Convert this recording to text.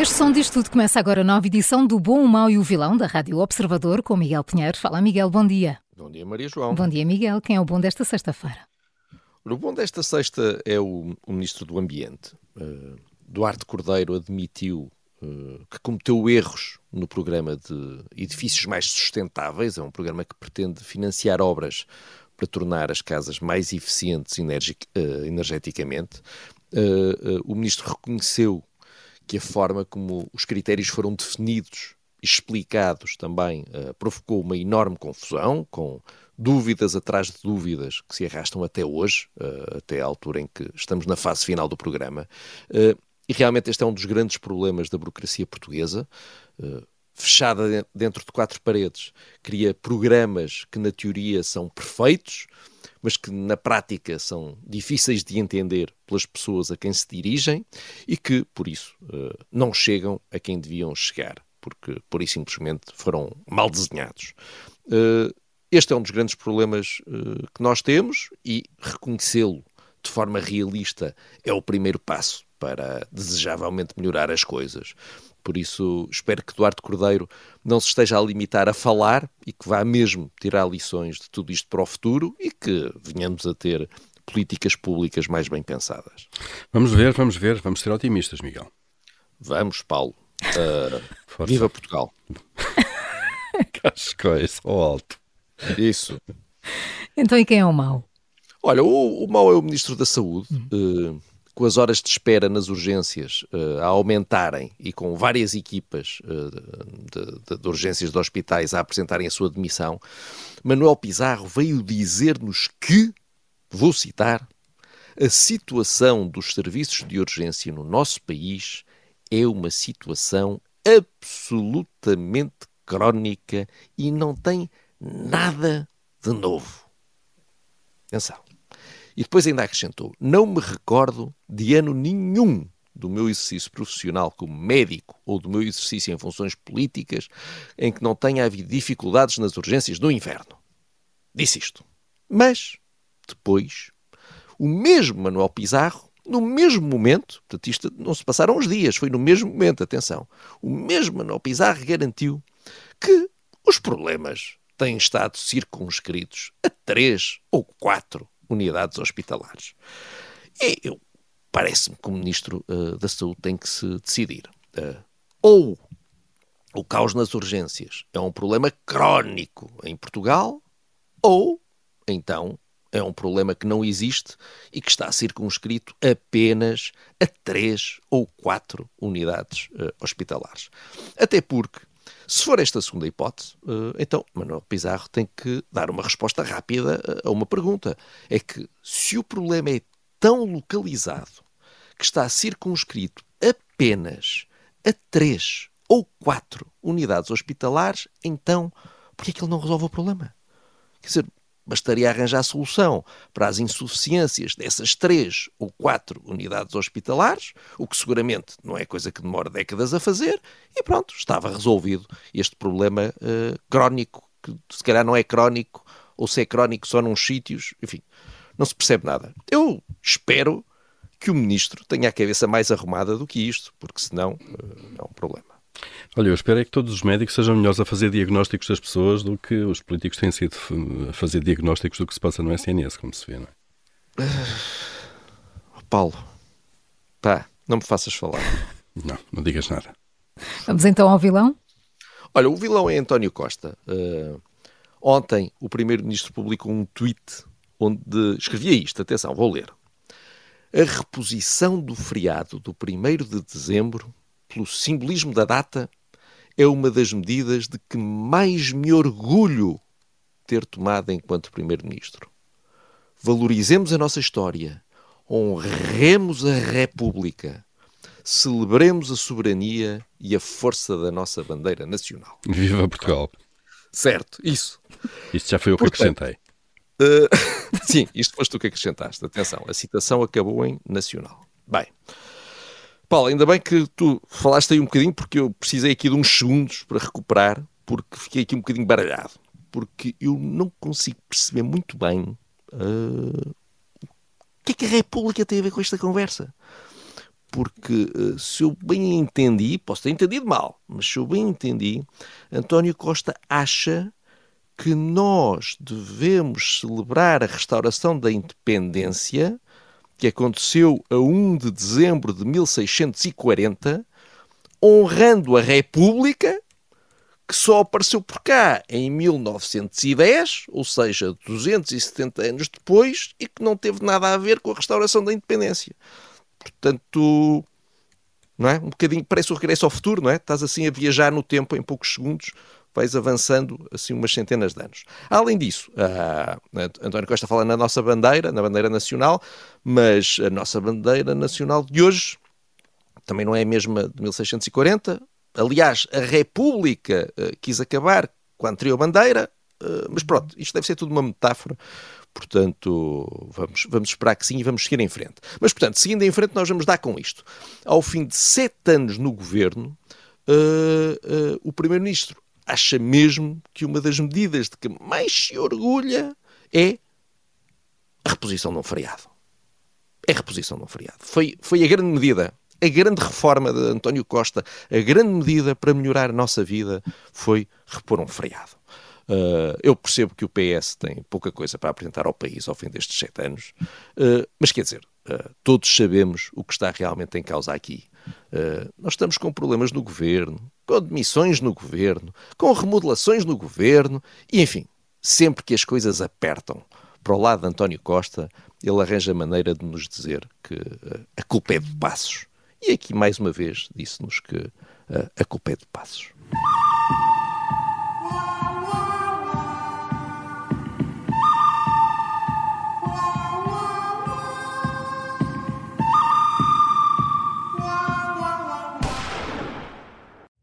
Este som diz tudo começa agora a nova edição do Bom, o Mau e o Vilão da Rádio Observador com Miguel Pinheiro. Fala Miguel, bom dia. Bom dia Maria João. Bom dia Miguel, quem é o bom desta sexta-feira? O bom desta sexta é o, o Ministro do Ambiente. Uh, Duarte Cordeiro admitiu uh, que cometeu erros no programa de edifícios mais sustentáveis. É um programa que pretende financiar obras para tornar as casas mais eficientes uh, energeticamente. o Ministro reconheceu que a forma como os critérios foram definidos e explicados também uh, provocou uma enorme confusão, com dúvidas atrás de dúvidas que se arrastam até hoje, uh, até a altura em que estamos na fase final do programa. Uh, e realmente este é um dos grandes problemas da burocracia portuguesa. fechada dentro de quatro paredes, cria programas que na teoria são perfeitos, mas que na prática são difíceis de entender pelas pessoas a quem se dirigem e que, por isso, eh, não chegam a quem deviam chegar, porque, por e simplesmente, foram mal desenhados. Eh, este é um dos grandes problemas eh, que nós temos e reconhecê-lo de forma realista é o primeiro passo para desejavelmente melhorar as coisas. Por isso, espero que Duarte Cordeiro não se esteja a limitar a falar e que vá mesmo tirar lições de tudo isto para o futuro e que venhamos a ter políticas públicas mais bem pensadas. Vamos ver, vamos ver, vamos ser otimistas, Miguel. Vamos, Paulo. Uh, viva Portugal. Cascóis ao alto. Isso. Então, e quem é o mau? Olha, o, o mau é o Ministro da Saúde. Uh, com as horas de espera nas urgências uh, a aumentarem e com várias equipas uh, de, de, urgências de hospitais a apresentarem a sua demissão, Manuel Pizarro veio dizer-nos que, vou citar, a situação dos serviços de urgência no nosso país é uma situação absolutamente crónica e não tem nada de novo. Atenção. E depois ainda acrescentou: Não me recordo de ano nenhum do meu exercício profissional como médico ou do meu exercício em funções políticas em que não tenha havido dificuldades nas urgências do inverno. Disse isto. Mas, depois, o mesmo Manuel Pizarro, no mesmo momento, portanto, isto não se passaram uns dias, foi no mesmo momento, atenção, o mesmo Manuel Pizarro garantiu que os problemas têm estado circunscritos a três ou quatro unidades hospitalares. E eu parece-me que o Ministro uh, da Saúde tem que se decidir. Uh, ou o caos nas urgências é um problema crónico em Portugal, ou então é um problema que não existe e que está circunscrito apenas a três ou quatro unidades uh, hospitalares. Até porque se for esta segunda hipótese, eh, então Manuel Pizarro tem que dar uma resposta rápida a uma pergunta. É que se o problema é tão localizado que está circunscrito apenas a três ou quatro unidades hospitalares, então por que é que ele não resolve o problema? Quer dizer, Bastaria arranjar solução para as insuficiências dessas três ou quatro unidades hospitalares, o que seguramente não é coisa que demora décadas a fazer, e pronto, estava resolvido este problema uh, crónico, que se calhar não é crónico, ou se é crónico só nos sítios, enfim, não se percebe nada. Eu espero que o ministro tenha a cabeça mais arrumada do que isto, porque senão uh, é um problema. Olha, eu espero é que todos os médicos sejam melhores a fazer diagnósticos das pessoas do que os políticos têm sido a fazer diagnósticos do que se passa no SNS, como se vê, não é? Uh, Paulo, pá, não me faças falar. Não, não digas nada. Vamos então ao vilão? Olha, o vilão é António Costa. Uh, ontem o Primeiro-Ministro publicou um tweet onde escrevia isto, atenção, vou ler. A reposição do feriado do 1 de dezembro pelo simbolismo da data, é uma das medidas de que mais me orgulho ter tomado enquanto Primeiro-Ministro. Valorizemos a nossa história, honremos a República, celebremos a soberania e a força da nossa bandeira nacional. Viva Portugal! Certo, isso. Isto já foi o que Portanto, acrescentei. Uh, sim, isto foste tu que acrescentaste. Atenção, a citação acabou em nacional. Bem, Paulo, ainda bem que tu falaste aí um bocadinho, porque eu precisei aqui de uns segundos para recuperar, porque fiquei aqui um bocadinho baralhado. Porque eu não consigo perceber muito bem uh, o que é que a República tem a ver com esta conversa. Porque uh, se eu bem entendi, posso ter entendido mal, mas se eu bem entendi, António Costa acha que nós devemos celebrar a restauração da independência que aconteceu a 1 de dezembro de 1640, honrando a República, que só apareceu por cá em 1910, ou seja, 270 anos depois, e que não teve nada a ver com a restauração da independência. Portanto, não é? Um bocadinho, parece o regresso ao futuro, não é? Estás assim a viajar no tempo em poucos segundos, avançando assim umas centenas de anos. Além disso, uh, António Costa fala na nossa bandeira, na bandeira nacional, mas a nossa bandeira nacional de hoje também não é a mesma de 1640. Aliás, a República uh, quis acabar com a anterior bandeira, uh, mas pronto, isto deve ser tudo uma metáfora. Portanto, vamos, vamos esperar que sim e vamos seguir em frente. Mas, portanto, seguindo em frente, nós vamos dar com isto. Ao fim de sete anos no governo, uh, o Primeiro-Ministro acha mesmo que uma das medidas de que mais se orgulha é a reposição de um feriado. É a reposição de um feriado. Foi, foi a grande medida, a grande reforma de António Costa, a grande medida para melhorar a nossa vida foi repor um feriado. Uh, eu percebo que o PS tem pouca coisa para apresentar ao país ao fim destes sete anos, uh, mas quer dizer, uh, todos sabemos o que está realmente em causa aqui. nós estamos com problemas no governo, com demissões no governo, com remodelações no governo, e enfim, sempre que as coisas apertam para o lado de António Costa, ele arranja maneira de nos dizer que uh, a culpa é de Passos. E aqui, mais uma vez, disse-nos que uh, a culpa é de Passos.